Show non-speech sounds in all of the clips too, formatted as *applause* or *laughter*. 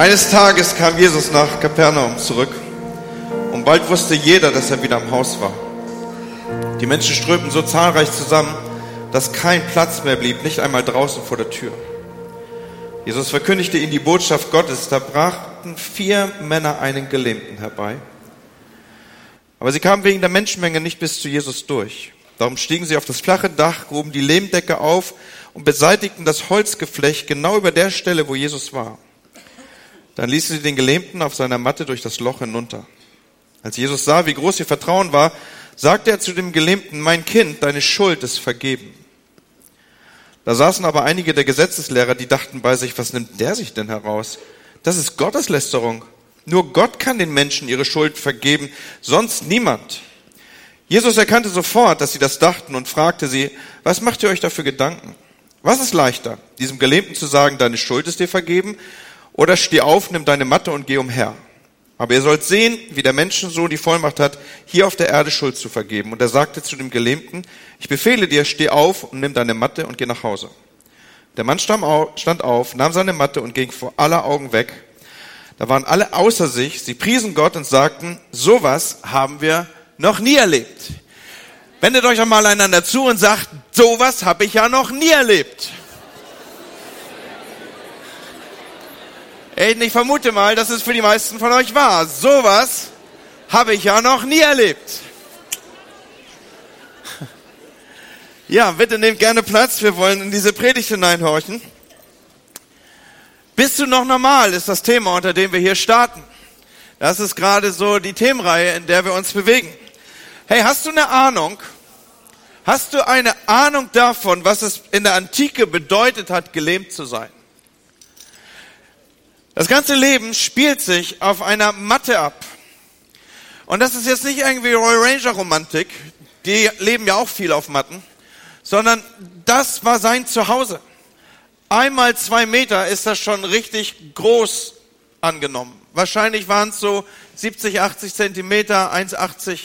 Eines Tages kam Jesus nach Kapernaum zurück und bald wusste jeder, dass er wieder am Haus war. Die Menschen strömten so zahlreich zusammen, dass kein Platz mehr blieb, nicht einmal draußen vor der Tür. Jesus verkündigte ihnen die Botschaft Gottes, da brachten vier Männer einen Gelähmten herbei. Aber sie kamen wegen der Menschenmenge nicht bis zu Jesus durch. Darum stiegen sie auf das flache Dach, gruben die Lehmdecke auf und beseitigten das Holzgeflecht genau über der Stelle, wo Jesus war. Dann ließen sie den Gelähmten auf seiner Matte durch das Loch hinunter. Als Jesus sah, wie groß ihr Vertrauen war, sagte er zu dem Gelähmten, mein Kind, deine Schuld ist vergeben. Da saßen aber einige der Gesetzeslehrer, die dachten bei sich, was nimmt der sich denn heraus? Das ist Gotteslästerung. Nur Gott kann den Menschen ihre Schuld vergeben, sonst niemand. Jesus erkannte sofort, dass sie das dachten und fragte sie, was macht ihr euch dafür Gedanken? Was ist leichter, diesem Gelähmten zu sagen, deine Schuld ist dir vergeben, oder steh auf, nimm deine Matte und geh umher? Aber ihr sollt sehen, wie der Menschensohn die Vollmacht hat, hier auf der Erde Schuld zu vergeben. Und er sagte zu dem Gelähmten, ich befehle dir, steh auf und nimm deine Matte und geh nach Hause. Der Mann stand auf, nahm seine Matte und ging vor aller Augen weg. Da waren alle außer sich, sie priesen Gott und sagten, sowas haben wir noch nie erlebt. Wendet euch einmal einander zu und sagt, sowas habe ich ja noch nie erlebt. Ich vermute mal, dass es für die meisten von euch war. Sowas habe ich ja noch nie erlebt. *laughs* Ja, bitte nehmt gerne Platz. Wir wollen in diese Predigt hineinhorchen. Bist du noch normal, ist das Thema, unter dem wir hier starten. Das ist gerade so die Themenreihe, in der wir uns bewegen. Hey, hast du eine Ahnung? Hast du eine Ahnung davon, was es in der Antike bedeutet hat, gelähmt zu sein? Das ganze Leben spielt sich auf einer Matte ab. Und das ist jetzt nicht irgendwie Roy Ranger Romantik, die leben ja auch viel auf Matten, sondern das war sein Zuhause. Einmal zwei Meter ist das schon richtig groß angenommen. Wahrscheinlich waren es so 70, 80 Zentimeter, 1,80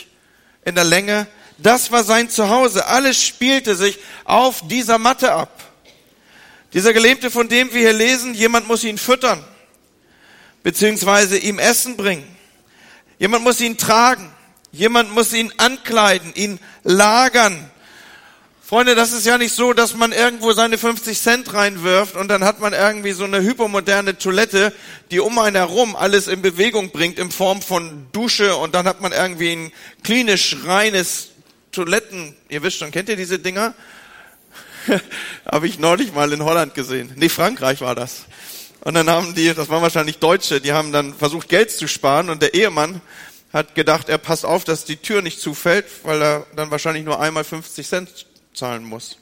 in der Länge. Das war sein Zuhause. Alles spielte sich auf dieser Matte ab. Dieser Gelähmte, von dem wir hier lesen, jemand muss ihn füttern beziehungsweise ihm Essen bringen. Jemand muss ihn tragen. Jemand muss ihn ankleiden, ihn lagern. Freunde, das ist ja nicht so, dass man irgendwo seine 50 Cent reinwirft und dann hat man irgendwie so eine hypermoderne Toilette, die um einen herum alles in Bewegung bringt in Form von Dusche und dann hat man irgendwie ein klinisch reines Toiletten. Ihr wisst schon, kennt ihr diese Dinger? *laughs* Habe ich neulich mal in Holland gesehen. Nee, Frankreich war das. Und dann haben die, das waren wahrscheinlich Deutsche, die haben dann versucht, Geld zu sparen und der Ehemann hat gedacht, er passt auf, dass die Tür nicht zufällt, weil er dann wahrscheinlich nur einmal 50 Cent zahlen muss.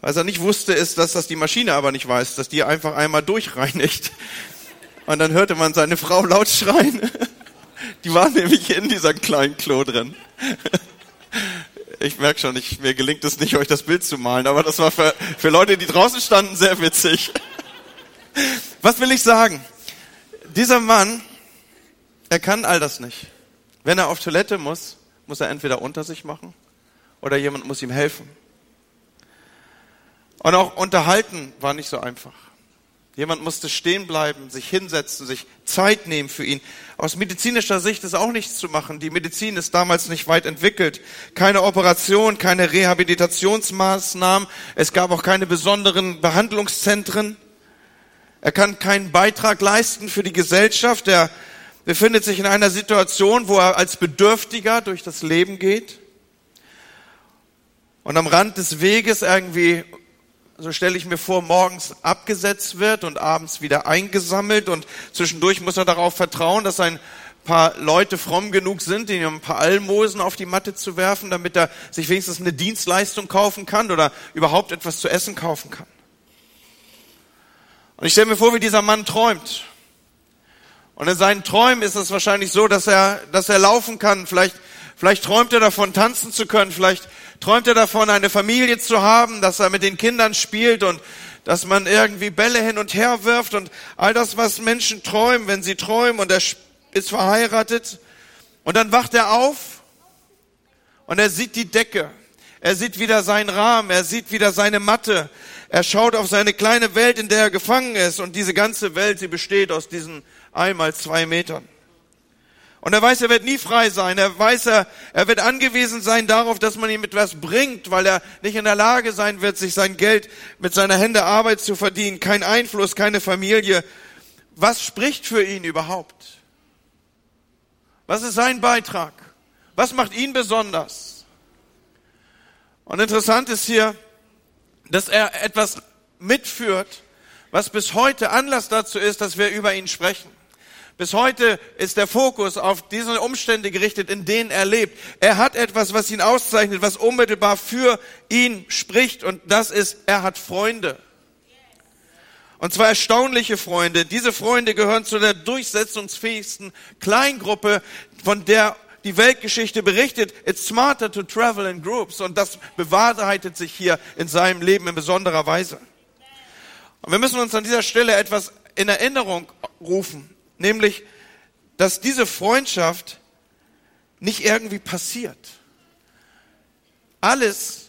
Was er nicht wusste, ist, dass das die Maschine aber nicht weiß, dass die einfach einmal durchreinigt. Und dann hörte man seine Frau laut schreien. Die war nämlich in dieser kleinen Klo drin. Ich merke schon, ich, mir gelingt es nicht, euch das Bild zu malen, aber das war für, für Leute, die draußen standen, sehr witzig. Was will ich sagen? Dieser Mann, er kann all das nicht. Wenn er auf Toilette muss, muss er entweder unter sich machen oder jemand muss ihm helfen. Und auch unterhalten war nicht so einfach. Jemand musste stehen bleiben, sich hinsetzen, sich Zeit nehmen für ihn. Aus medizinischer Sicht ist auch nichts zu machen. Die Medizin ist damals nicht weit entwickelt. Keine Operation, keine Rehabilitationsmaßnahmen. Es gab auch keine besonderen Behandlungszentren. Er kann keinen Beitrag leisten für die Gesellschaft. Er befindet sich in einer Situation, wo er als Bedürftiger durch das Leben geht und am Rand des Weges irgendwie, so stelle ich mir vor, morgens abgesetzt wird und abends wieder eingesammelt und zwischendurch muss er darauf vertrauen, dass ein paar Leute fromm genug sind, ihm ein paar Almosen auf die Matte zu werfen, damit er sich wenigstens eine Dienstleistung kaufen kann oder überhaupt etwas zu essen kaufen kann. Und ich stelle mir vor, wie dieser Mann träumt. Und in seinen Träumen ist es wahrscheinlich so, dass er, dass er laufen kann. Vielleicht, vielleicht träumt er davon, tanzen zu können. Vielleicht träumt er davon, eine Familie zu haben, dass er mit den Kindern spielt und dass man irgendwie Bälle hin und her wirft und all das, was Menschen träumen, wenn sie träumen und er ist verheiratet. Und dann wacht er auf und er sieht die Decke. Er sieht wieder seinen Rahmen, er sieht wieder seine Matte, Er schaut auf seine kleine Welt, in der er gefangen ist. Und diese ganze Welt, sie besteht aus diesen einmal zwei Metern. Und er weiß, er wird nie frei sein. Er weiß, er, er wird angewiesen sein darauf, dass man ihm etwas bringt, weil er nicht in der Lage sein wird, sich sein Geld mit seiner Hände Arbeit zu verdienen. Kein Einfluss, keine Familie. Was spricht für ihn überhaupt? Was ist sein Beitrag? Was macht ihn besonders? Und interessant ist hier, dass er etwas mitführt, was bis heute Anlass dazu ist, dass wir über ihn sprechen. Bis heute ist der Fokus auf diese Umstände gerichtet, in denen er lebt. Er hat etwas, was ihn auszeichnet, was unmittelbar für ihn spricht. Und das ist, er hat Freunde. Und zwar erstaunliche Freunde. Diese Freunde gehören zu der durchsetzungsfähigsten Kleingruppe, von der die Weltgeschichte berichtet. It's smarter to travel in groups. Und das bewahrheitet sich hier in seinem Leben in besonderer Weise. Und wir müssen uns an dieser Stelle etwas in Erinnerung rufen nämlich, dass diese Freundschaft nicht irgendwie passiert. Alles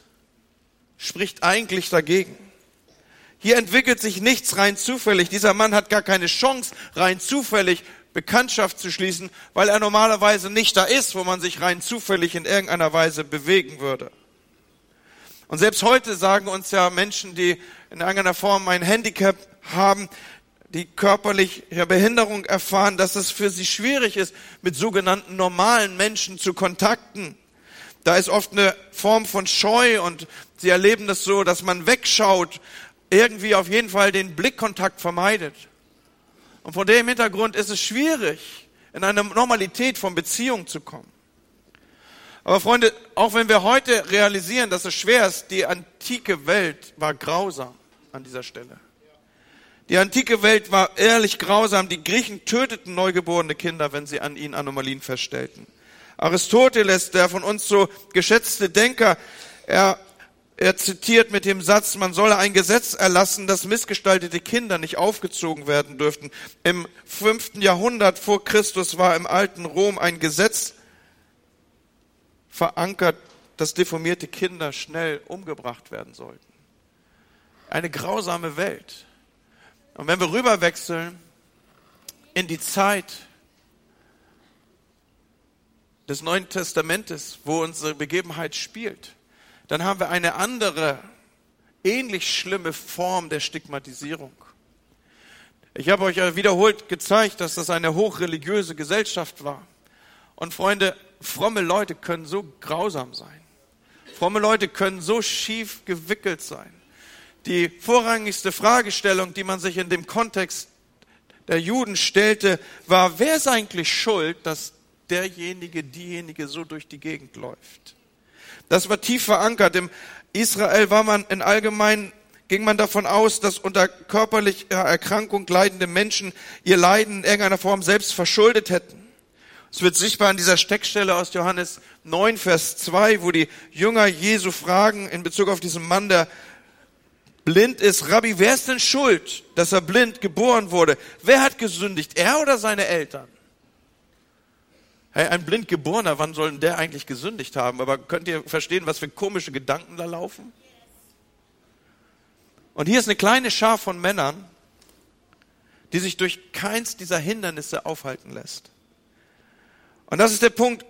spricht eigentlich dagegen. Hier entwickelt sich nichts rein zufällig. Dieser Mann hat gar keine Chance, rein zufällig Bekanntschaft zu schließen, weil er normalerweise nicht da ist, wo man sich rein zufällig in irgendeiner Weise bewegen würde. Und selbst heute sagen uns ja Menschen, die in irgendeiner Form ein Handicap haben, die körperliche Behinderung erfahren, dass es für sie schwierig ist, mit sogenannten normalen Menschen zu kontakten. Da ist oft eine Form von Scheu und sie erleben das so, dass man wegschaut, irgendwie auf jeden Fall den Blickkontakt vermeidet. Und vor dem Hintergrund ist es schwierig, in eine Normalität von Beziehung zu kommen. Aber Freunde, auch wenn wir heute realisieren, dass es schwer ist, die antike Welt war grausam an dieser Stelle. Die antike Welt war ehrlich grausam. Die Griechen töteten neugeborene Kinder, wenn sie an ihnen Anomalien feststellten. Aristoteles, der von uns so geschätzte Denker, er, er zitiert mit dem Satz, man solle ein Gesetz erlassen, dass missgestaltete Kinder nicht aufgezogen werden dürften. Im fünften Jahrhundert vor Christus war im alten Rom ein Gesetz verankert, dass deformierte Kinder schnell umgebracht werden sollten. Eine grausame Welt. Und wenn wir rüberwechseln in die Zeit des Neuen Testamentes, wo unsere Begebenheit spielt, dann haben wir eine andere, ähnlich schlimme Form der Stigmatisierung. Ich habe euch wiederholt gezeigt, dass das eine hochreligiöse Gesellschaft war. Und Freunde, fromme Leute können so grausam sein. Fromme Leute können so schief gewickelt sein die vorrangigste Fragestellung, die man sich in dem Kontext der Juden stellte, war, wer ist eigentlich schuld, dass derjenige, diejenige so durch die Gegend läuft? Das war tief verankert. Im Israel war man in allgemein ging man davon aus, dass unter körperlicher Erkrankung leidende Menschen ihr Leiden in irgendeiner Form selbst verschuldet hätten. Es wird sichtbar an dieser Steckstelle aus Johannes 9, Vers 2, wo die Jünger Jesu fragen in Bezug auf diesen Mann, der blind ist, Rabbi, wer ist denn schuld, dass er blind geboren wurde? Wer hat gesündigt, er oder seine Eltern? Hey, ein blind geborener, wann soll denn der eigentlich gesündigt haben? Aber könnt ihr verstehen, was für komische Gedanken da laufen? Und hier ist eine kleine Schar von Männern, die sich durch keins dieser Hindernisse aufhalten lässt. Und das ist der Punkt,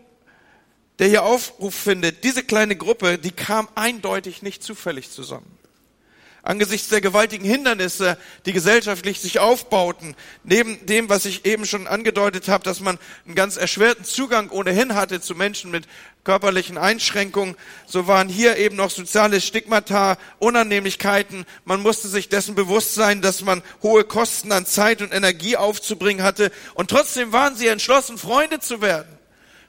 der hier Aufruf findet. Diese kleine Gruppe, die kam eindeutig nicht zufällig zusammen angesichts der gewaltigen Hindernisse, die gesellschaftlich sich aufbauten, neben dem, was ich eben schon angedeutet habe, dass man einen ganz erschwerten Zugang ohnehin hatte zu Menschen mit körperlichen Einschränkungen, so waren hier eben noch soziale Stigmata, Unannehmlichkeiten. Man musste sich dessen bewusst sein, dass man hohe Kosten an Zeit und Energie aufzubringen hatte. Und trotzdem waren sie entschlossen, Freunde zu werden.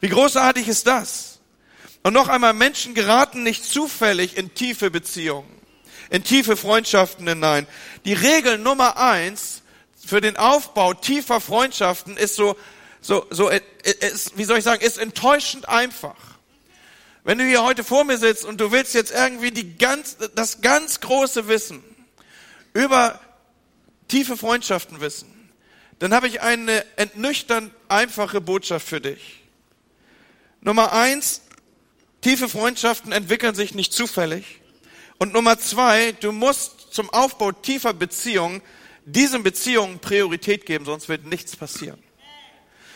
Wie großartig ist das? Und noch einmal, Menschen geraten nicht zufällig in tiefe Beziehungen in tiefe Freundschaften hinein. Die Regel Nummer eins für den Aufbau tiefer Freundschaften ist so, so, so, ist, wie soll ich sagen, ist enttäuschend einfach. Wenn du hier heute vor mir sitzt und du willst jetzt irgendwie die ganz, das ganz große Wissen über tiefe Freundschaften wissen, dann habe ich eine entnüchternd einfache Botschaft für dich. Nummer eins, tiefe Freundschaften entwickeln sich nicht zufällig. Und Nummer zwei, du musst zum Aufbau tiefer Beziehungen diesen Beziehungen Priorität geben, sonst wird nichts passieren.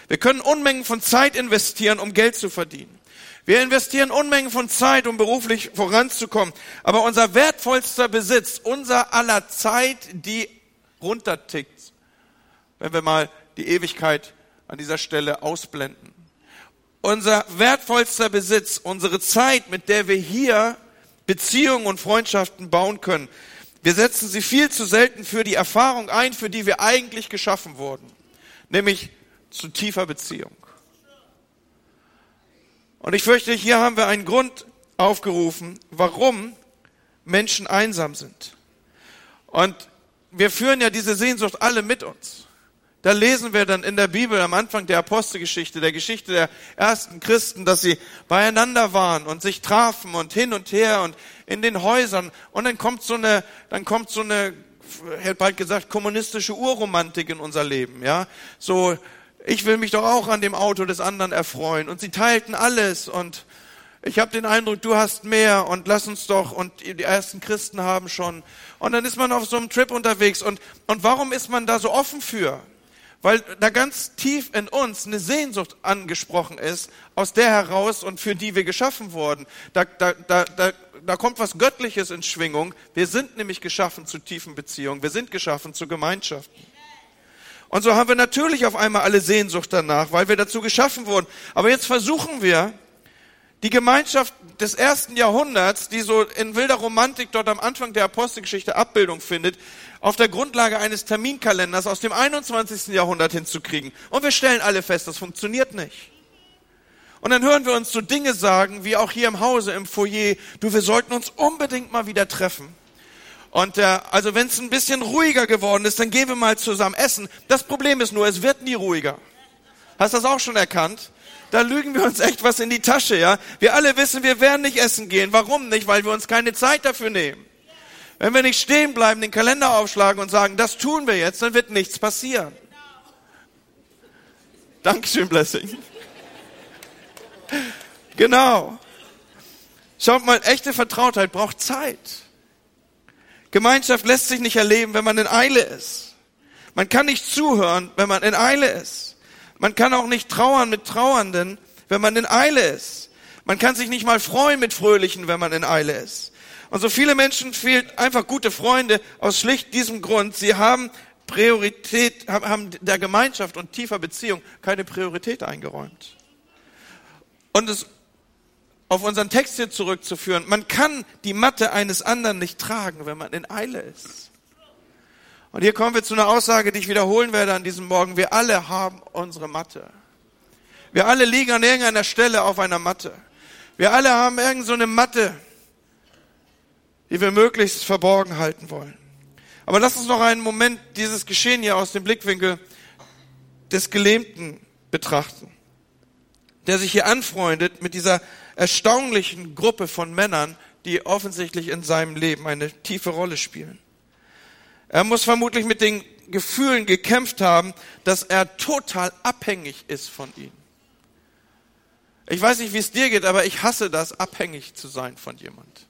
Wir können Unmengen von Zeit investieren, um Geld zu verdienen. Wir investieren Unmengen von Zeit, um beruflich voranzukommen. Aber unser wertvollster Besitz, unser aller Zeit, die runtertickt, wenn wir mal die Ewigkeit an dieser Stelle ausblenden. Unser wertvollster Besitz, unsere Zeit, mit der wir hier Beziehungen und Freundschaften bauen können. Wir setzen sie viel zu selten für die Erfahrung ein, für die wir eigentlich geschaffen wurden, nämlich zu tiefer Beziehung. Und ich fürchte, hier haben wir einen Grund aufgerufen, warum Menschen einsam sind. Und wir führen ja diese Sehnsucht alle mit uns. Da lesen wir dann in der Bibel am Anfang der Apostelgeschichte, der Geschichte der ersten Christen, dass sie beieinander waren und sich trafen und hin und her und in den Häusern. Und dann kommt so eine, dann kommt so eine, hätte bald gesagt, kommunistische Urromantik in unser Leben, ja. So, ich will mich doch auch an dem Auto des anderen erfreuen. Und sie teilten alles und ich habe den Eindruck, du hast mehr und lass uns doch und die ersten Christen haben schon. Und dann ist man auf so einem Trip unterwegs und, und warum ist man da so offen für? Weil da ganz tief in uns eine Sehnsucht angesprochen ist, aus der heraus und für die wir geschaffen wurden. Da, da, da, da, da kommt was Göttliches in Schwingung. Wir sind nämlich geschaffen zu tiefen Beziehungen. Wir sind geschaffen zu Gemeinschaften. Und so haben wir natürlich auf einmal alle Sehnsucht danach, weil wir dazu geschaffen wurden. Aber jetzt versuchen wir, die Gemeinschaft des ersten Jahrhunderts, die so in wilder Romantik dort am Anfang der Apostelgeschichte Abbildung findet, auf der Grundlage eines Terminkalenders aus dem 21. Jahrhundert hinzukriegen. Und wir stellen alle fest, das funktioniert nicht. Und dann hören wir uns so Dinge sagen, wie auch hier im Hause, im Foyer, du, wir sollten uns unbedingt mal wieder treffen. Und äh, also wenn es ein bisschen ruhiger geworden ist, dann gehen wir mal zusammen essen. Das Problem ist nur, es wird nie ruhiger. Hast du das auch schon erkannt? Da lügen wir uns echt was in die Tasche, ja? Wir alle wissen, wir werden nicht essen gehen. Warum nicht? Weil wir uns keine Zeit dafür nehmen. Wenn wir nicht stehen bleiben, den Kalender aufschlagen und sagen, das tun wir jetzt, dann wird nichts passieren. Dankeschön, Blessing. Genau. Schaut mal, echte Vertrautheit braucht Zeit. Gemeinschaft lässt sich nicht erleben, wenn man in Eile ist. Man kann nicht zuhören, wenn man in Eile ist. Man kann auch nicht trauern mit Trauernden, wenn man in Eile ist. Man kann sich nicht mal freuen mit Fröhlichen, wenn man in Eile ist. Und so viele Menschen fehlt einfach gute Freunde aus schlicht diesem Grund. Sie haben Priorität, haben der Gemeinschaft und tiefer Beziehung keine Priorität eingeräumt. Und es auf unseren Text hier zurückzuführen, man kann die Matte eines anderen nicht tragen, wenn man in Eile ist. Und hier kommen wir zu einer Aussage, die ich wiederholen werde an diesem Morgen. Wir alle haben unsere Matte. Wir alle liegen an irgendeiner Stelle auf einer Matte. Wir alle haben irgend so Matte, die wir möglichst verborgen halten wollen. Aber lass uns noch einen Moment dieses Geschehen hier aus dem Blickwinkel des Gelähmten betrachten, der sich hier anfreundet mit dieser erstaunlichen Gruppe von Männern, die offensichtlich in seinem Leben eine tiefe Rolle spielen. Er muss vermutlich mit den Gefühlen gekämpft haben, dass er total abhängig ist von ihnen. Ich weiß nicht, wie es dir geht, aber ich hasse das, abhängig zu sein von jemand.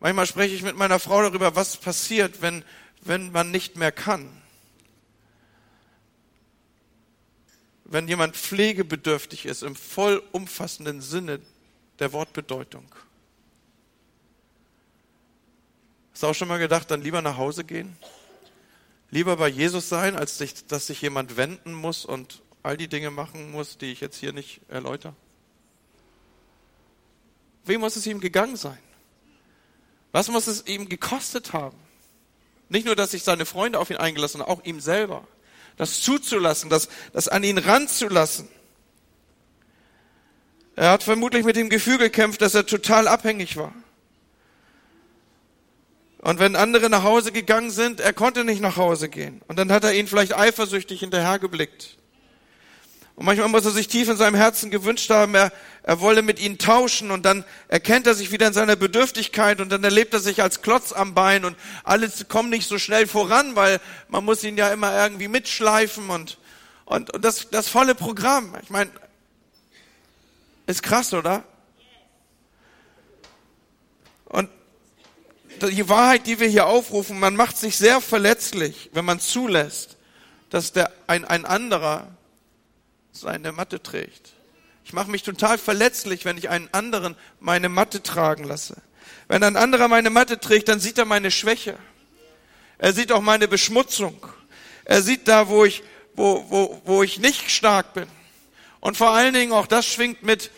Manchmal spreche ich mit meiner Frau darüber, was passiert, wenn, wenn man nicht mehr kann. Wenn jemand pflegebedürftig ist im vollumfassenden Sinne der Wortbedeutung. Hast du auch schon mal gedacht, dann lieber nach Hause gehen? Lieber bei Jesus sein, als sich, dass sich jemand wenden muss und all die Dinge machen muss, die ich jetzt hier nicht erläutere? Wie muss es ihm gegangen sein? Was muss es ihm gekostet haben? Nicht nur, dass sich seine Freunde auf ihn eingelassen haben, auch ihm selber. Das zuzulassen, das, das an ihn ranzulassen. Er hat vermutlich mit dem Gefühl gekämpft, dass er total abhängig war. Und wenn andere nach Hause gegangen sind, er konnte nicht nach Hause gehen. Und dann hat er ihnen vielleicht eifersüchtig hinterhergeblickt. Und manchmal muss er sich tief in seinem Herzen gewünscht haben, er, er wolle mit ihnen tauschen und dann erkennt er sich wieder in seiner Bedürftigkeit und dann erlebt er sich als Klotz am Bein und alles kommt nicht so schnell voran, weil man muss ihn ja immer irgendwie mitschleifen und, und, und das, das volle Programm. Ich meine, ist krass, oder? Die Wahrheit, die wir hier aufrufen, man macht sich sehr verletzlich, wenn man zulässt, dass der, ein, ein anderer seine Matte trägt. Ich mache mich total verletzlich, wenn ich einen anderen meine Matte tragen lasse. Wenn ein anderer meine Matte trägt, dann sieht er meine Schwäche. Er sieht auch meine Beschmutzung. Er sieht da, wo ich, wo, wo, wo ich nicht stark bin. Und vor allen Dingen auch das schwingt mit,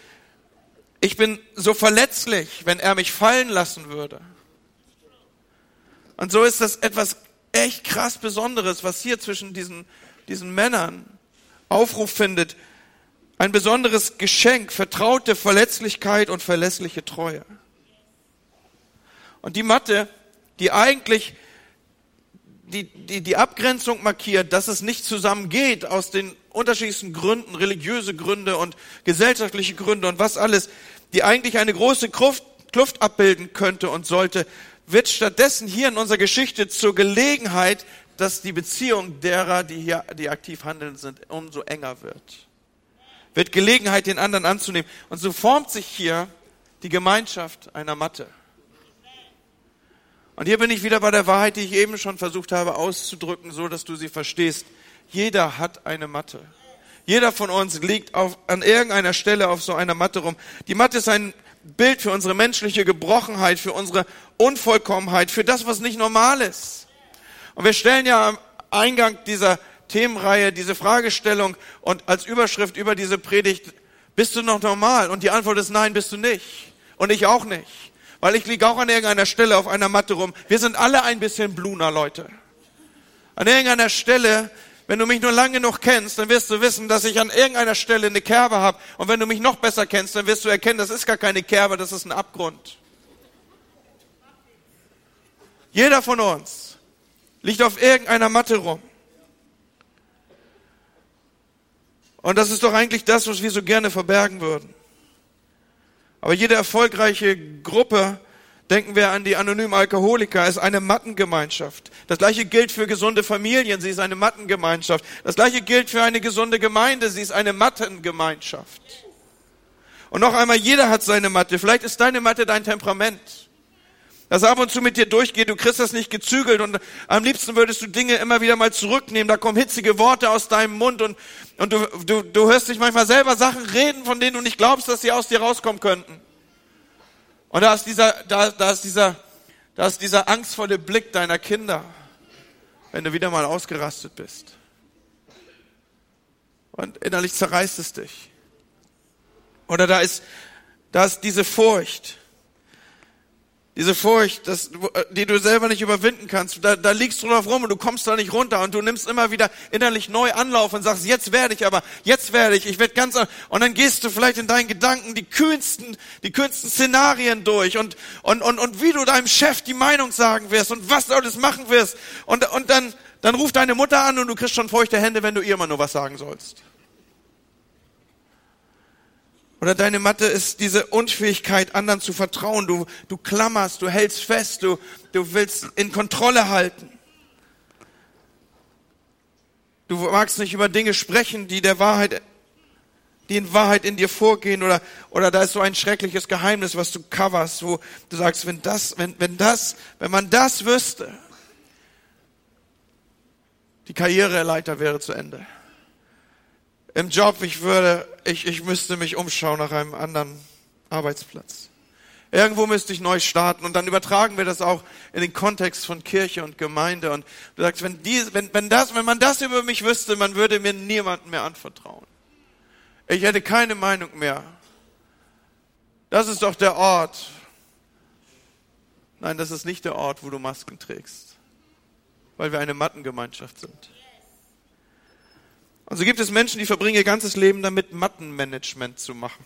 ich bin so verletzlich, wenn er mich fallen lassen würde. Und so ist das etwas echt krass Besonderes, was hier zwischen diesen, diesen Männern Aufruf findet. Ein besonderes Geschenk, vertraute Verletzlichkeit und verlässliche Treue. Und die Matte, die eigentlich die, die, die Abgrenzung markiert, dass es nicht zusammengeht aus den unterschiedlichsten Gründen, religiöse Gründe und gesellschaftliche Gründe und was alles, die eigentlich eine große Kluft, Kluft abbilden könnte und sollte, wird stattdessen hier in unserer Geschichte zur Gelegenheit, dass die Beziehung derer, die hier, die aktiv handeln sind, umso enger wird. Wird Gelegenheit, den anderen anzunehmen. Und so formt sich hier die Gemeinschaft einer Matte. Und hier bin ich wieder bei der Wahrheit, die ich eben schon versucht habe auszudrücken, so dass du sie verstehst. Jeder hat eine Matte. Jeder von uns liegt auf, an irgendeiner Stelle auf so einer Matte rum. Die Matte ist ein Bild für unsere menschliche Gebrochenheit, für unsere Unvollkommenheit, für das, was nicht normal ist. Und wir stellen ja am Eingang dieser Themenreihe diese Fragestellung und als Überschrift über diese Predigt, bist du noch normal? Und die Antwort ist nein, bist du nicht. Und ich auch nicht. Weil ich liege auch an irgendeiner Stelle auf einer Matte rum. Wir sind alle ein bisschen Bluner, Leute. An irgendeiner Stelle wenn du mich nur lange genug kennst, dann wirst du wissen, dass ich an irgendeiner Stelle eine Kerbe habe. Und wenn du mich noch besser kennst, dann wirst du erkennen, das ist gar keine Kerbe, das ist ein Abgrund. Jeder von uns liegt auf irgendeiner Matte rum. Und das ist doch eigentlich das, was wir so gerne verbergen würden. Aber jede erfolgreiche Gruppe Denken wir an die anonymen Alkoholiker, es ist eine Mattengemeinschaft. Das gleiche gilt für gesunde Familien, sie ist eine Mattengemeinschaft. Das gleiche gilt für eine gesunde Gemeinde, sie ist eine Mattengemeinschaft. Und noch einmal, jeder hat seine Matte. Vielleicht ist deine Matte dein Temperament. Das ab und zu mit dir durchgeht, du kriegst das nicht gezügelt und am liebsten würdest du Dinge immer wieder mal zurücknehmen. Da kommen hitzige Worte aus deinem Mund und, und du, du, du hörst dich manchmal selber Sachen reden, von denen du nicht glaubst, dass sie aus dir rauskommen könnten. Und da ist dieser, da, da ist dieser, da ist dieser angstvolle Blick deiner Kinder, wenn du wieder mal ausgerastet bist. Und innerlich zerreißt es dich. Oder da ist, da ist diese Furcht. Diese Furcht, das, die du selber nicht überwinden kannst, da, da liegst du drauf rum und du kommst da nicht runter und du nimmst immer wieder innerlich neu Anlauf und sagst, jetzt werde ich aber, jetzt werde ich, ich werde ganz, und dann gehst du vielleicht in deinen Gedanken die kühnsten, die kühnsten Szenarien durch und, und, und, und wie du deinem Chef die Meinung sagen wirst und was du alles machen wirst und, und dann, dann ruft deine Mutter an und du kriegst schon feuchte Hände, wenn du ihr mal nur was sagen sollst. Oder deine Matte ist diese Unfähigkeit, anderen zu vertrauen. Du, du klammerst, du hältst fest, du, du willst in Kontrolle halten. Du magst nicht über Dinge sprechen, die der Wahrheit, die in Wahrheit in dir vorgehen oder, oder da ist so ein schreckliches Geheimnis, was du coverst, wo du sagst, wenn das, wenn, wenn das, wenn man das wüsste, die Karriereleiter wäre zu Ende im Job, ich würde, ich, ich müsste mich umschauen nach einem anderen Arbeitsplatz. Irgendwo müsste ich neu starten und dann übertragen wir das auch in den Kontext von Kirche und Gemeinde und du sagst, wenn, die, wenn, wenn, das, wenn man das über mich wüsste, man würde mir niemanden mehr anvertrauen. Ich hätte keine Meinung mehr. Das ist doch der Ort. Nein, das ist nicht der Ort, wo du Masken trägst, weil wir eine Mattengemeinschaft sind. Und so gibt es Menschen, die verbringen ihr ganzes Leben damit, Mattenmanagement zu machen.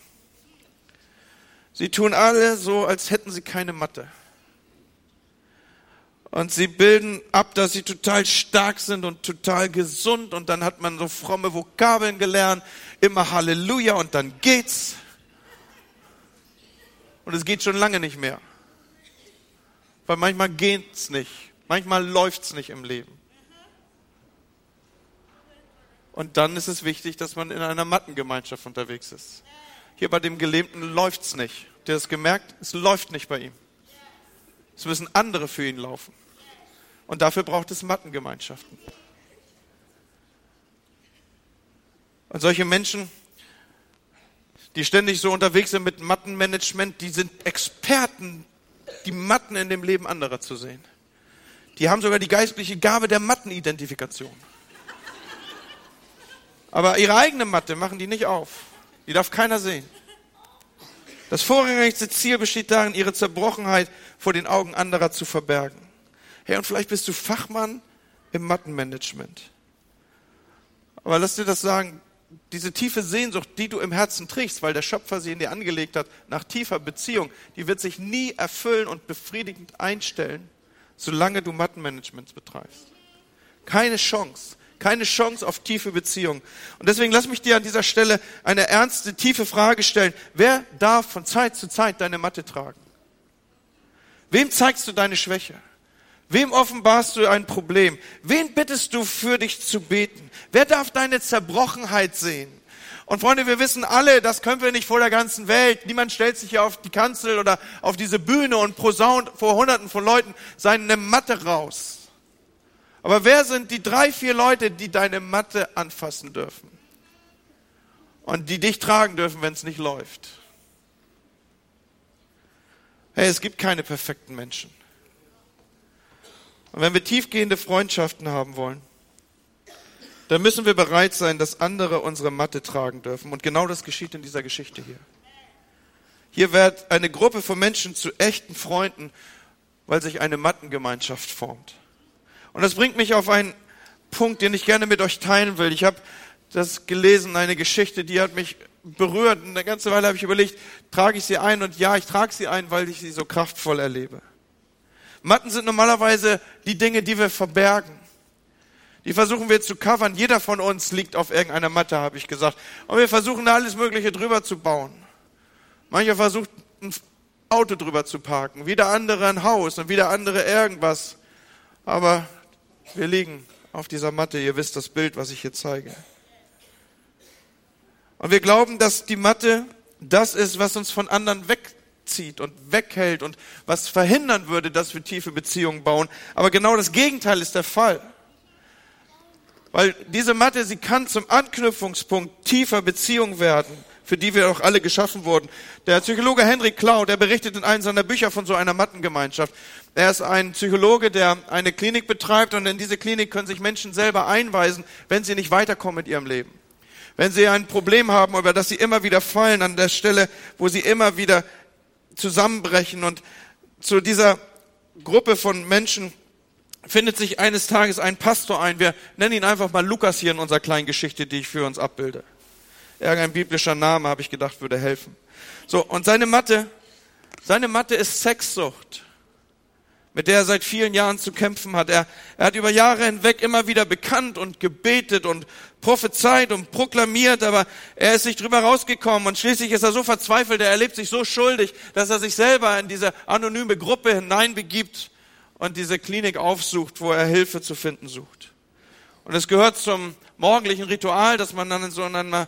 Sie tun alle so, als hätten sie keine Mathe. Und sie bilden ab, dass sie total stark sind und total gesund. Und dann hat man so fromme Vokabeln gelernt. Immer Halleluja und dann geht's. Und es geht schon lange nicht mehr. Weil manchmal geht's nicht. Manchmal läuft's nicht im Leben. Und dann ist es wichtig, dass man in einer Mattengemeinschaft unterwegs ist. Hier bei dem Gelähmten läuft's nicht. Der ist gemerkt, es läuft nicht bei ihm. Es müssen andere für ihn laufen. Und dafür braucht es Mattengemeinschaften. Und solche Menschen, die ständig so unterwegs sind mit Mattenmanagement, die sind Experten, die Matten in dem Leben anderer zu sehen. Die haben sogar die geistliche Gabe der Mattenidentifikation. Aber ihre eigene Matte machen die nicht auf. Die darf keiner sehen. Das vorrangigste Ziel besteht darin, ihre Zerbrochenheit vor den Augen anderer zu verbergen. Hey, und vielleicht bist du Fachmann im Mattenmanagement. Aber lass dir das sagen, diese tiefe Sehnsucht, die du im Herzen trägst, weil der Schöpfer sie in dir angelegt hat, nach tiefer Beziehung, die wird sich nie erfüllen und befriedigend einstellen, solange du Mattenmanagement betreibst. Keine Chance. Keine Chance auf tiefe Beziehung. Und deswegen lass mich dir an dieser Stelle eine ernste, tiefe Frage stellen. Wer darf von Zeit zu Zeit deine Matte tragen? Wem zeigst du deine Schwäche? Wem offenbarst du ein Problem? Wen bittest du für dich zu beten? Wer darf deine Zerbrochenheit sehen? Und Freunde, wir wissen alle, das können wir nicht vor der ganzen Welt. Niemand stellt sich hier auf die Kanzel oder auf diese Bühne und prosaunt vor Hunderten von Leuten seine Matte raus. Aber wer sind die drei, vier Leute, die deine Matte anfassen dürfen? Und die dich tragen dürfen, wenn es nicht läuft? Hey, es gibt keine perfekten Menschen. Und wenn wir tiefgehende Freundschaften haben wollen, dann müssen wir bereit sein, dass andere unsere Matte tragen dürfen. Und genau das geschieht in dieser Geschichte hier. Hier wird eine Gruppe von Menschen zu echten Freunden, weil sich eine Mattengemeinschaft formt. Und das bringt mich auf einen Punkt, den ich gerne mit euch teilen will. Ich habe das gelesen, eine Geschichte, die hat mich berührt. Und eine ganze Weile habe ich überlegt, trage ich sie ein? Und ja, ich trage sie ein, weil ich sie so kraftvoll erlebe. Matten sind normalerweise die Dinge, die wir verbergen. Die versuchen wir zu covern. Jeder von uns liegt auf irgendeiner Matte, habe ich gesagt. Und wir versuchen da alles Mögliche drüber zu bauen. Mancher versucht ein Auto drüber zu parken, wieder andere ein Haus und wieder andere irgendwas. Aber wir liegen auf dieser Matte. Ihr wisst das Bild, was ich hier zeige. Und wir glauben, dass die Matte das ist, was uns von anderen wegzieht und weghält und was verhindern würde, dass wir tiefe Beziehungen bauen. Aber genau das Gegenteil ist der Fall. Weil diese Matte, sie kann zum Anknüpfungspunkt tiefer Beziehung werden für die wir auch alle geschaffen wurden. Der Psychologe Henry Cloud, der berichtet in einem seiner Bücher von so einer Mattengemeinschaft. Er ist ein Psychologe, der eine Klinik betreibt und in diese Klinik können sich Menschen selber einweisen, wenn sie nicht weiterkommen mit ihrem Leben. Wenn sie ein Problem haben, über das sie immer wieder fallen, an der Stelle, wo sie immer wieder zusammenbrechen. Und zu dieser Gruppe von Menschen findet sich eines Tages ein Pastor ein. Wir nennen ihn einfach mal Lukas hier in unserer kleinen Geschichte, die ich für uns abbilde. Irgendein biblischer Name, habe ich gedacht, würde helfen. So, und seine Mathe, seine Mathe ist Sexsucht, mit der er seit vielen Jahren zu kämpfen hat. Er, er hat über Jahre hinweg immer wieder bekannt und gebetet und prophezeit und proklamiert, aber er ist nicht drüber rausgekommen und schließlich ist er so verzweifelt, er erlebt sich so schuldig, dass er sich selber in diese anonyme Gruppe hineinbegibt und diese Klinik aufsucht, wo er Hilfe zu finden sucht. Und es gehört zum morgendlichen Ritual, dass man dann in so einer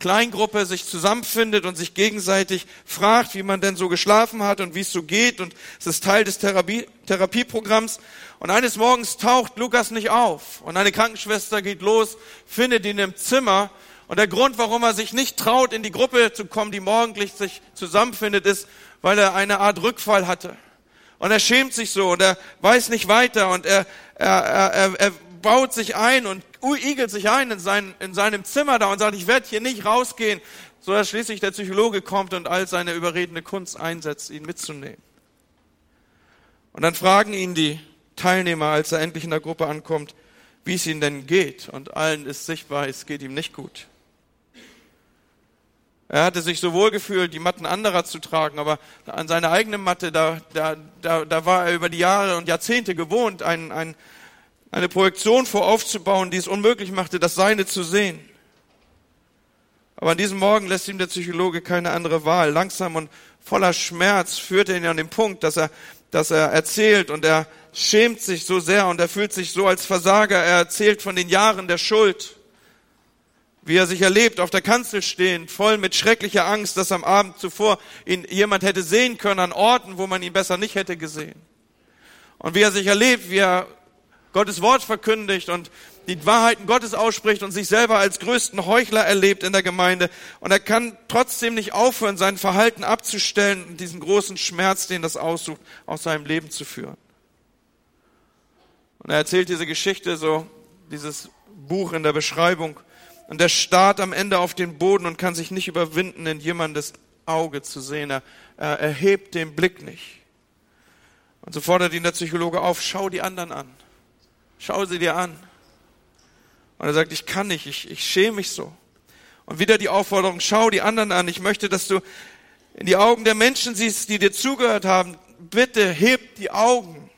Kleingruppe sich zusammenfindet und sich gegenseitig fragt, wie man denn so geschlafen hat und wie es so geht. Und es ist Teil des Therapie Therapieprogramms. Und eines Morgens taucht Lukas nicht auf. Und eine Krankenschwester geht los, findet ihn im Zimmer. Und der Grund, warum er sich nicht traut, in die Gruppe zu kommen, die morgendlich sich zusammenfindet, ist, weil er eine Art Rückfall hatte. Und er schämt sich so und er weiß nicht weiter und er, er, er, er baut sich ein und igelt sich ein in, sein, in seinem Zimmer da und sagt, ich werde hier nicht rausgehen, so dass schließlich der Psychologe kommt und all seine überredende Kunst einsetzt, ihn mitzunehmen. Und dann fragen ihn die Teilnehmer, als er endlich in der Gruppe ankommt, wie es ihm denn geht. Und allen ist sichtbar, es geht ihm nicht gut. Er hatte sich so wohl gefühlt, die Matten anderer zu tragen, aber an seiner eigenen Matte, da, da, da, da war er über die Jahre und Jahrzehnte gewohnt, ein, ein, eine Projektion vor aufzubauen, die es unmöglich machte, das Seine zu sehen. Aber an diesem Morgen lässt ihm der Psychologe keine andere Wahl. Langsam und voller Schmerz führt er ihn an den Punkt, dass er, dass er erzählt und er schämt sich so sehr und er fühlt sich so als Versager. Er erzählt von den Jahren der Schuld, wie er sich erlebt, auf der Kanzel stehend, voll mit schrecklicher Angst, dass am Abend zuvor ihn jemand hätte sehen können an Orten, wo man ihn besser nicht hätte gesehen. Und wie er sich erlebt, wie er Gottes Wort verkündigt und die Wahrheiten Gottes ausspricht und sich selber als größten Heuchler erlebt in der Gemeinde. Und er kann trotzdem nicht aufhören, sein Verhalten abzustellen und diesen großen Schmerz, den das aussucht, aus seinem Leben zu führen. Und er erzählt diese Geschichte so, dieses Buch in der Beschreibung. Und er starrt am Ende auf den Boden und kann sich nicht überwinden, in jemandes Auge zu sehen. Er, er erhebt den Blick nicht. Und so fordert ihn der Psychologe auf, schau die anderen an. Schau sie dir an. Und er sagt, ich kann nicht, ich, ich schäme mich so. Und wieder die Aufforderung, schau die anderen an. Ich möchte, dass du in die Augen der Menschen siehst, die dir zugehört haben. Bitte heb die Augen.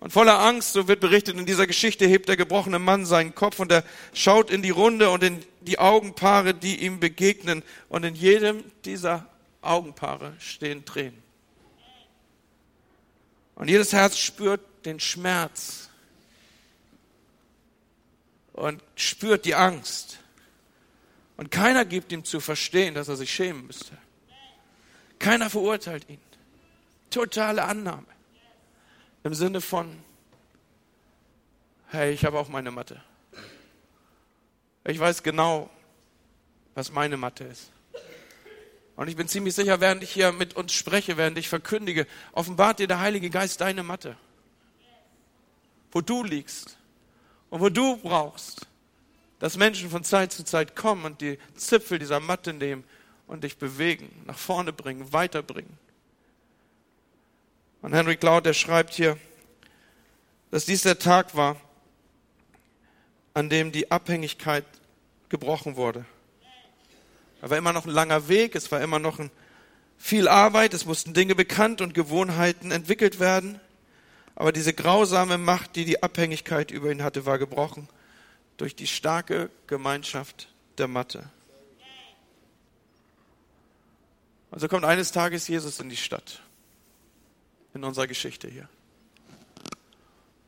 Und voller Angst, so wird berichtet in dieser Geschichte, hebt der gebrochene Mann seinen Kopf und er schaut in die Runde und in die Augenpaare, die ihm begegnen. Und in jedem dieser Augenpaare stehen Tränen. Und jedes Herz spürt den Schmerz und spürt die Angst. Und keiner gibt ihm zu verstehen, dass er sich schämen müsste. Keiner verurteilt ihn. Totale Annahme. Im Sinne von, hey, ich habe auch meine Mathe. Ich weiß genau, was meine Mathe ist. Und ich bin ziemlich sicher, während ich hier mit uns spreche, während ich verkündige, offenbart dir der Heilige Geist deine Mathe. Wo du liegst und wo du brauchst, dass Menschen von Zeit zu Zeit kommen und die Zipfel dieser Matte nehmen und dich bewegen, nach vorne bringen, weiterbringen. Und Henry Cloud, der schreibt hier, dass dies der Tag war, an dem die Abhängigkeit gebrochen wurde. Es war immer noch ein langer Weg, es war immer noch ein, viel Arbeit, es mussten Dinge bekannt und Gewohnheiten entwickelt werden. Aber diese grausame Macht, die die Abhängigkeit über ihn hatte, war gebrochen durch die starke Gemeinschaft der Matte. So kommt eines Tages Jesus in die Stadt in unserer Geschichte hier.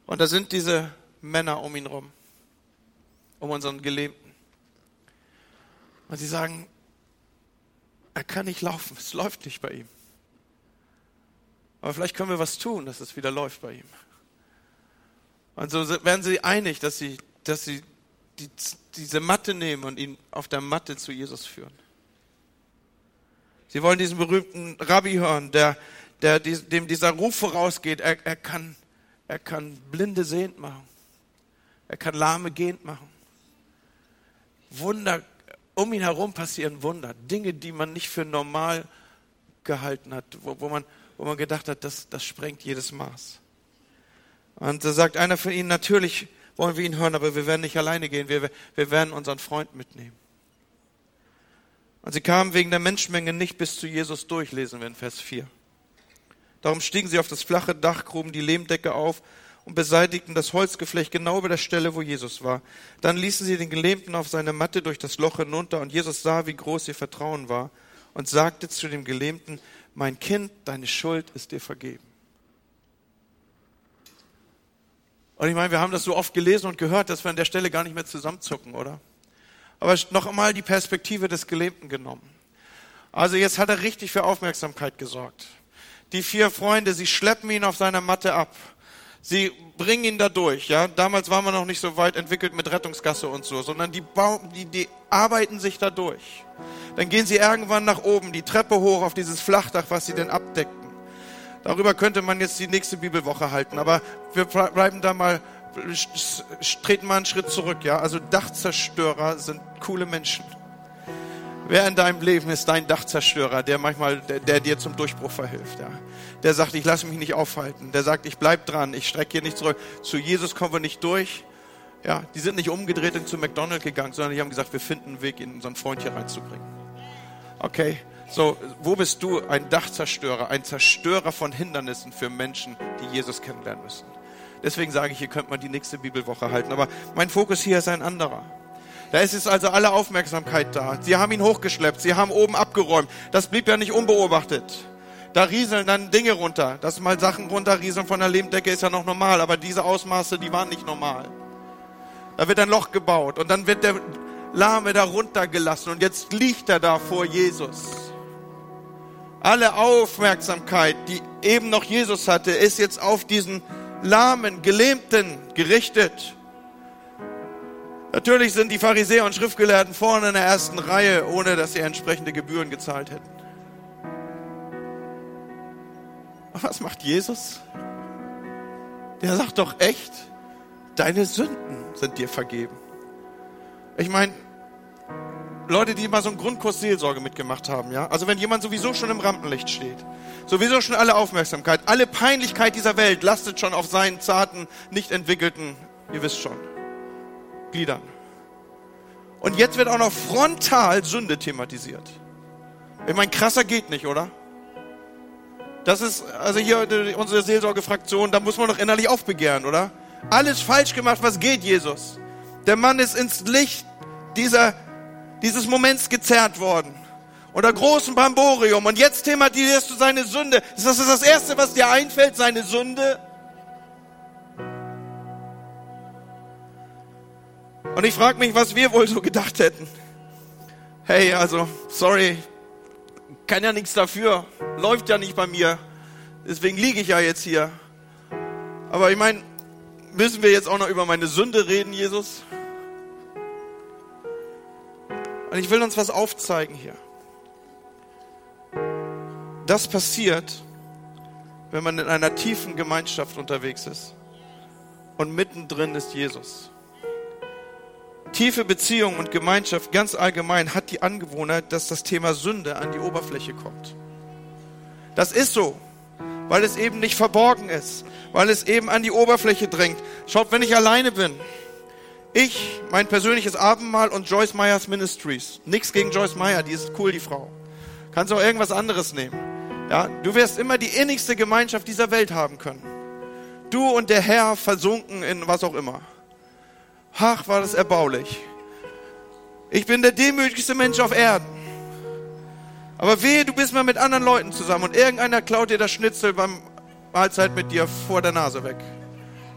Und da sind diese Männer um ihn rum, um unseren Gelähmten. Und sie sagen, er kann nicht laufen, es läuft nicht bei ihm. Aber vielleicht können wir was tun, dass es wieder läuft bei ihm. Und so werden sie einig, dass sie, dass sie die, diese Matte nehmen und ihn auf der Matte zu Jesus führen. Sie wollen diesen berühmten Rabbi hören, der der, dem dieser Ruf vorausgeht, er, er, kann, er kann Blinde sehend machen. Er kann Lahme gehend machen. Wunder, um ihn herum passieren Wunder. Dinge, die man nicht für normal gehalten hat, wo, wo, man, wo man gedacht hat, das, das sprengt jedes Maß. Und da sagt einer von ihnen, natürlich wollen wir ihn hören, aber wir werden nicht alleine gehen, wir, wir werden unseren Freund mitnehmen. Und sie kamen wegen der Menschenmenge nicht bis zu Jesus durch, lesen wir in Vers 4. Darum stiegen sie auf das flache Dach, gruben die Lehmdecke auf und beseitigten das Holzgeflecht genau über der Stelle, wo Jesus war. Dann ließen sie den Gelähmten auf seine Matte durch das Loch hinunter und Jesus sah, wie groß ihr Vertrauen war und sagte zu dem Gelähmten, mein Kind, deine Schuld ist dir vergeben. Und ich meine, wir haben das so oft gelesen und gehört, dass wir an der Stelle gar nicht mehr zusammenzucken, oder? Aber noch einmal die Perspektive des Gelähmten genommen. Also jetzt hat er richtig für Aufmerksamkeit gesorgt. Die vier Freunde, sie schleppen ihn auf seiner Matte ab. Sie bringen ihn da durch, ja. Damals waren wir noch nicht so weit entwickelt mit Rettungsgasse und so, sondern die, die, die arbeiten sich da durch. Dann gehen sie irgendwann nach oben, die Treppe hoch auf dieses Flachdach, was sie denn abdeckten. Darüber könnte man jetzt die nächste Bibelwoche halten, aber wir bleiben da mal, treten mal einen Schritt zurück, ja. Also Dachzerstörer sind coole Menschen. Wer in deinem Leben ist dein Dachzerstörer, der manchmal, der, der dir zum Durchbruch verhilft? Ja? Der sagt, ich lasse mich nicht aufhalten. Der sagt, ich bleib dran, ich strecke hier nicht zurück. Zu Jesus kommen wir nicht durch. Ja, die sind nicht umgedreht und zu McDonald's gegangen, sondern die haben gesagt, wir finden einen Weg, in unseren Freund hier reinzubringen. Okay, so, wo bist du ein Dachzerstörer, ein Zerstörer von Hindernissen für Menschen, die Jesus kennenlernen müssen? Deswegen sage ich, hier könnte man die nächste Bibelwoche halten. Aber mein Fokus hier ist ein anderer. Da ist jetzt also alle Aufmerksamkeit da. Sie haben ihn hochgeschleppt, sie haben oben abgeräumt. Das blieb ja nicht unbeobachtet. Da rieseln dann Dinge runter. Dass mal Sachen runterrieseln von der Lehmdecke ist ja noch normal, aber diese Ausmaße, die waren nicht normal. Da wird ein Loch gebaut und dann wird der Lahme da runtergelassen und jetzt liegt er da vor Jesus. Alle Aufmerksamkeit, die eben noch Jesus hatte, ist jetzt auf diesen lahmen, gelähmten gerichtet. Natürlich sind die Pharisäer und Schriftgelehrten vorne in der ersten Reihe, ohne dass sie entsprechende Gebühren gezahlt hätten. Was macht Jesus? Der sagt doch echt, deine Sünden sind dir vergeben. Ich meine, Leute, die mal so einen Grundkurs Seelsorge mitgemacht haben, ja. Also wenn jemand sowieso schon im Rampenlicht steht, sowieso schon alle Aufmerksamkeit, alle Peinlichkeit dieser Welt lastet schon auf seinen zarten, nicht entwickelten, ihr wisst schon, Gliedern. Und jetzt wird auch noch frontal Sünde thematisiert. Ich meine, krasser geht nicht, oder? Das ist, also hier unsere Seelsorgefraktion, da muss man doch innerlich aufbegehren, oder? Alles falsch gemacht, was geht, Jesus? Der Mann ist ins Licht dieser, dieses Moments gezerrt worden. Unter großem Bamborium. Und jetzt thematisierst du seine Sünde. Ist das das Erste, was dir einfällt, seine Sünde? Und ich frage mich, was wir wohl so gedacht hätten. Hey, also, sorry, kann ja nichts dafür, läuft ja nicht bei mir, deswegen liege ich ja jetzt hier. Aber ich meine, müssen wir jetzt auch noch über meine Sünde reden, Jesus? Und ich will uns was aufzeigen hier. Das passiert, wenn man in einer tiefen Gemeinschaft unterwegs ist. Und mittendrin ist Jesus. Tiefe Beziehung und Gemeinschaft ganz allgemein hat die Angewohnheit, dass das Thema Sünde an die Oberfläche kommt. Das ist so, weil es eben nicht verborgen ist, weil es eben an die Oberfläche drängt. Schaut, wenn ich alleine bin, ich, mein persönliches Abendmahl und Joyce Meyers Ministries. Nichts gegen Joyce Meyer, die ist cool, die Frau. Kannst auch irgendwas anderes nehmen. Ja, du wirst immer die innigste Gemeinschaft dieser Welt haben können. Du und der Herr versunken in was auch immer. Ach, war das erbaulich. Ich bin der demütigste Mensch auf Erden. Aber wehe, du bist mal mit anderen Leuten zusammen und irgendeiner klaut dir das Schnitzel beim Mahlzeit mit dir vor der Nase weg.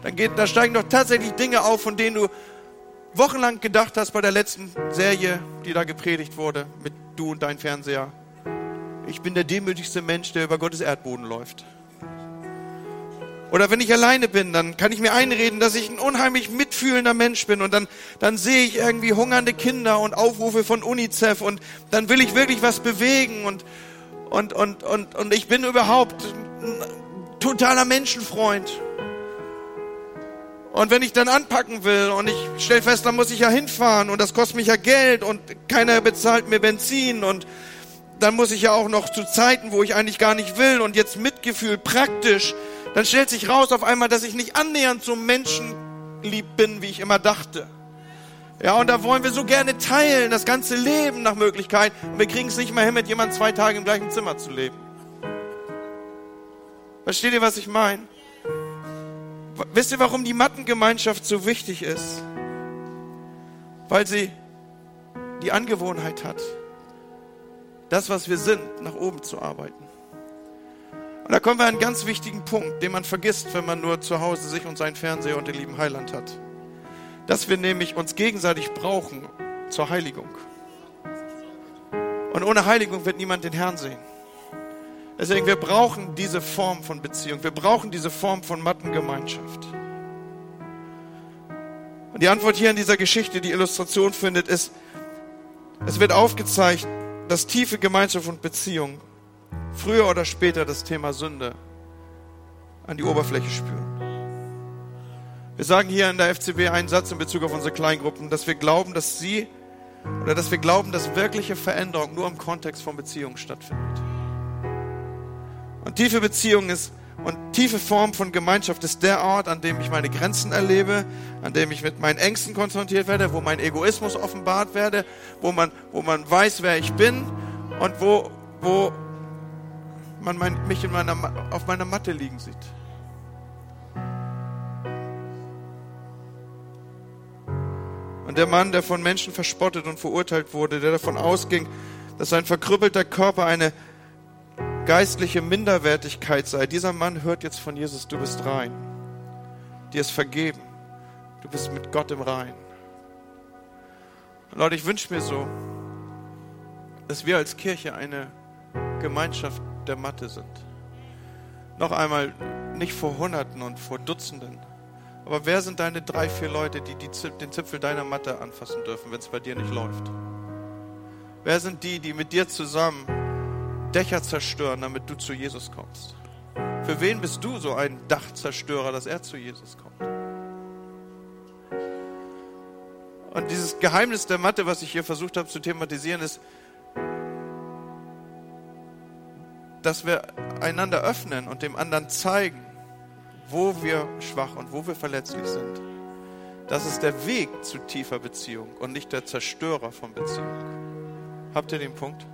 Dann geht, da steigen doch tatsächlich Dinge auf, von denen du wochenlang gedacht hast bei der letzten Serie, die da gepredigt wurde, mit du und dein Fernseher. Ich bin der demütigste Mensch, der über Gottes Erdboden läuft. Oder wenn ich alleine bin, dann kann ich mir einreden, dass ich ein unheimlich mitfühlender Mensch bin. Und dann, dann sehe ich irgendwie hungernde Kinder und Aufrufe von UNICEF. Und dann will ich wirklich was bewegen. Und, und, und, und, und ich bin überhaupt ein totaler Menschenfreund. Und wenn ich dann anpacken will und ich stelle fest, dann muss ich ja hinfahren und das kostet mich ja Geld und keiner bezahlt mir Benzin und dann muss ich ja auch noch zu Zeiten, wo ich eigentlich gar nicht will und jetzt Mitgefühl praktisch dann stellt sich raus auf einmal, dass ich nicht annähernd so menschenlieb bin, wie ich immer dachte. Ja, und da wollen wir so gerne teilen, das ganze Leben nach Möglichkeit. Und wir kriegen es nicht mehr hin, mit jemandem zwei Tage im gleichen Zimmer zu leben. Versteht ihr, was ich meine? Wisst ihr, warum die Mattengemeinschaft so wichtig ist? Weil sie die Angewohnheit hat, das, was wir sind, nach oben zu arbeiten. Und da kommen wir an einen ganz wichtigen Punkt, den man vergisst, wenn man nur zu Hause sich und seinen Fernseher und den lieben Heiland hat. Dass wir nämlich uns gegenseitig brauchen zur Heiligung. Und ohne Heiligung wird niemand den Herrn sehen. Deswegen, wir brauchen diese Form von Beziehung. Wir brauchen diese Form von Mattengemeinschaft. Und die Antwort hier in dieser Geschichte, die Illustration findet, ist, es wird aufgezeigt, dass tiefe Gemeinschaft und Beziehung früher oder später das Thema Sünde an die Oberfläche spüren. Wir sagen hier in der FCB einen Satz in Bezug auf unsere Kleingruppen, dass wir glauben, dass sie oder dass wir glauben, dass wirkliche Veränderung nur im Kontext von Beziehungen stattfindet. Und tiefe Beziehung ist und tiefe Form von Gemeinschaft ist der Ort, an dem ich meine Grenzen erlebe, an dem ich mit meinen Ängsten konfrontiert werde, wo mein Egoismus offenbart werde, wo man, wo man weiß, wer ich bin und wo, wo man mein, mich in meiner, auf meiner Matte liegen sieht. Und der Mann, der von Menschen verspottet und verurteilt wurde, der davon ausging, dass sein verkrüppelter Körper eine geistliche Minderwertigkeit sei, dieser Mann hört jetzt von Jesus, du bist rein. Dir ist vergeben. Du bist mit Gott im Rein. Leute, ich wünsche mir so, dass wir als Kirche eine Gemeinschaft der Matte sind. Noch einmal, nicht vor Hunderten und vor Dutzenden. Aber wer sind deine drei, vier Leute, die, die den Zipfel deiner Matte anfassen dürfen, wenn es bei dir nicht läuft? Wer sind die, die mit dir zusammen Dächer zerstören, damit du zu Jesus kommst? Für wen bist du so ein Dachzerstörer, dass er zu Jesus kommt? Und dieses Geheimnis der Matte, was ich hier versucht habe zu thematisieren, ist, dass wir einander öffnen und dem anderen zeigen, wo wir schwach und wo wir verletzlich sind. Das ist der Weg zu tiefer Beziehung und nicht der Zerstörer von Beziehung. Habt ihr den Punkt?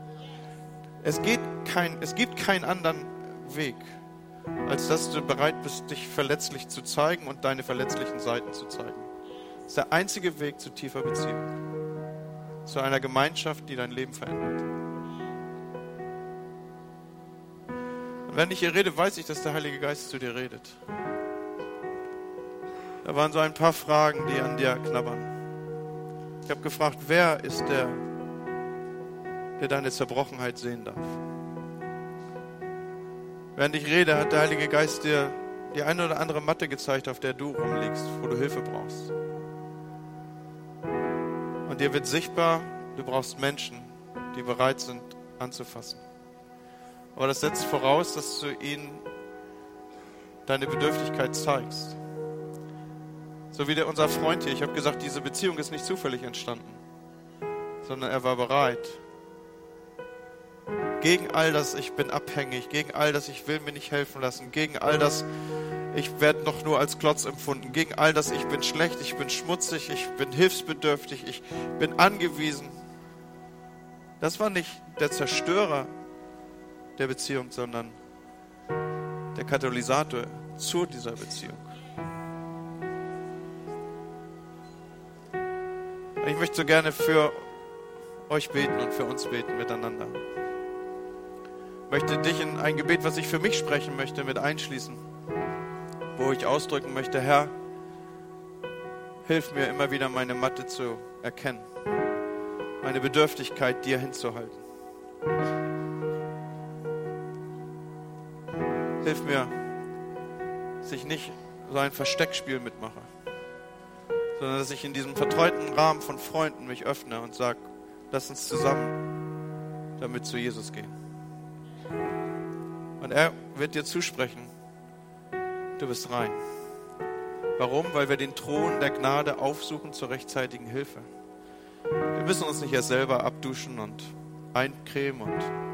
Es, geht kein, es gibt keinen anderen Weg, als dass du bereit bist, dich verletzlich zu zeigen und deine verletzlichen Seiten zu zeigen. Das ist der einzige Weg zu tiefer Beziehung. Zu einer Gemeinschaft, die dein Leben verändert. Und wenn ich hier rede, weiß ich, dass der Heilige Geist zu dir redet. Da waren so ein paar Fragen, die an dir knabbern. Ich habe gefragt, wer ist der, der deine Zerbrochenheit sehen darf? Während ich rede, hat der Heilige Geist dir die eine oder andere Matte gezeigt, auf der du rumliegst, wo du Hilfe brauchst. Und dir wird sichtbar, du brauchst Menschen, die bereit sind anzufassen. Aber das setzt voraus, dass du ihnen deine Bedürftigkeit zeigst. So wie der, unser Freund hier. Ich habe gesagt, diese Beziehung ist nicht zufällig entstanden, sondern er war bereit. Gegen all das, ich bin abhängig, gegen all das, ich will mir nicht helfen lassen, gegen all das, ich werde noch nur als Klotz empfunden, gegen all das, ich bin schlecht, ich bin schmutzig, ich bin hilfsbedürftig, ich bin angewiesen. Das war nicht der Zerstörer der Beziehung, sondern der Katalysator zu dieser Beziehung. Ich möchte so gerne für euch beten und für uns beten miteinander. Ich möchte dich in ein Gebet, was ich für mich sprechen möchte, mit einschließen, wo ich ausdrücken möchte, Herr, hilf mir immer wieder meine Matte zu erkennen, meine Bedürftigkeit dir hinzuhalten. Hilf mir, dass ich nicht so ein Versteckspiel mitmache sondern dass ich in diesem vertreuten Rahmen von Freunden mich öffne und sage, lass uns zusammen damit zu Jesus gehen. Und er wird dir zusprechen, du bist rein. Warum? Weil wir den Thron der Gnade aufsuchen zur rechtzeitigen Hilfe. Wir müssen uns nicht erst selber abduschen und eincremen und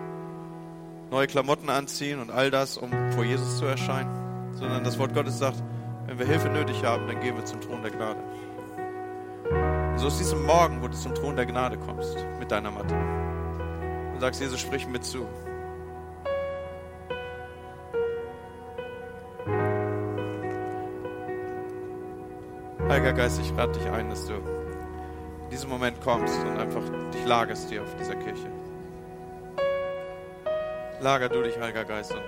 neue Klamotten anziehen und all das, um vor Jesus zu erscheinen, sondern das Wort Gottes sagt, wenn wir Hilfe nötig haben, dann gehen wir zum Thron der Gnade. So ist diesem Morgen, wo du zum Thron der Gnade kommst mit deiner Matte und sagst, Jesus, sprich mir zu. Heiliger Geist, ich rate dich ein, dass du in diesem Moment kommst und einfach dich lagerst hier auf dieser Kirche. Lager du dich, Heiliger Geist, und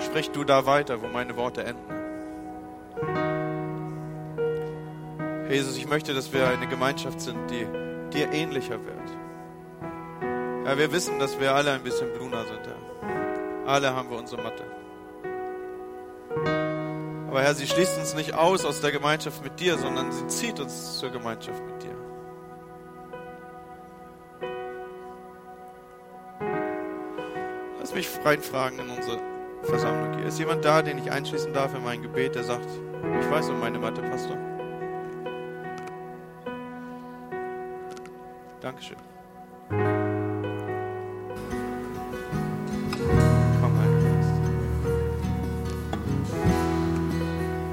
sprich du da weiter, wo meine Worte enden. Jesus, ich möchte, dass wir eine Gemeinschaft sind, die dir ähnlicher wird. Ja, wir wissen, dass wir alle ein bisschen Bluna sind, Herr. Alle haben wir unsere Matte. Aber Herr, sie schließt uns nicht aus aus der Gemeinschaft mit dir, sondern sie zieht uns zur Gemeinschaft mit dir. Lass mich reinfragen in unsere Versammlung hier. Ist jemand da, den ich einschließen darf in mein Gebet, der sagt, ich weiß um meine Matte, Pastor? Dankeschön. Komm, Heiliger Geist.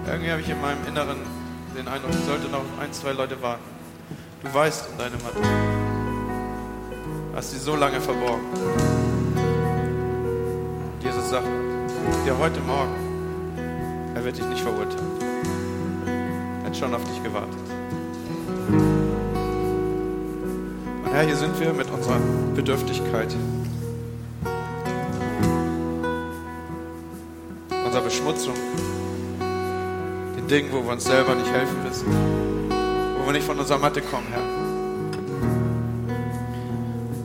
Irgendwie habe ich in meinem Inneren den Eindruck, ich sollte noch ein, zwei Leute warten. Du weißt um deine Matte. Hast sie so lange verborgen. Sagt dir heute Morgen, er wird dich nicht verurteilen. Er hat schon auf dich gewartet. Herr, hier sind wir mit unserer Bedürftigkeit, unserer Beschmutzung, den Dingen, wo wir uns selber nicht helfen wissen, wo wir nicht von unserer Matte kommen, Herr.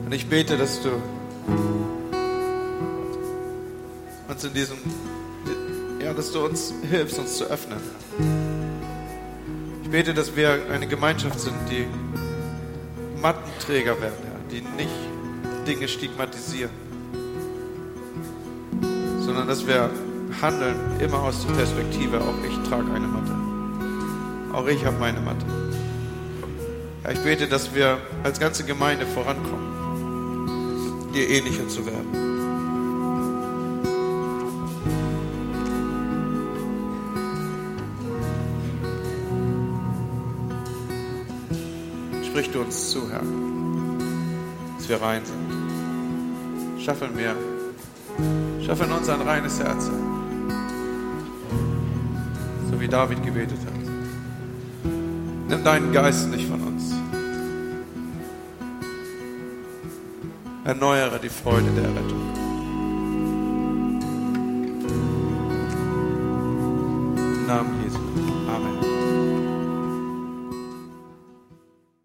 Und ich bete, dass du uns in diesem, ja, dass du uns hilfst, uns zu öffnen. Ich bete, dass wir eine Gemeinschaft sind, die Mattenträger werden, ja, die nicht Dinge stigmatisieren, sondern dass wir handeln immer aus der Perspektive, auch ich trage eine Matte. Auch ich habe meine Matte. Ja, ich bete, dass wir als ganze Gemeinde vorankommen, dir ähnlicher zu werden. Uns zu, Herr, dass wir rein sind. Schaffe mir, schaffe in uns ein reines Herz, so wie David gebetet hat. Nimm deinen Geist nicht von uns. Erneuere die Freude der Rettung. Im Namen Jesu.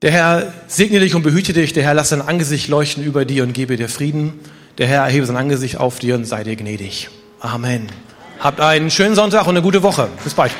Der Herr segne dich und behüte dich. Der Herr lasse sein Angesicht leuchten über dir und gebe dir Frieden. Der Herr erhebe sein Angesicht auf dir und sei dir gnädig. Amen. Habt einen schönen Sonntag und eine gute Woche. Bis bald.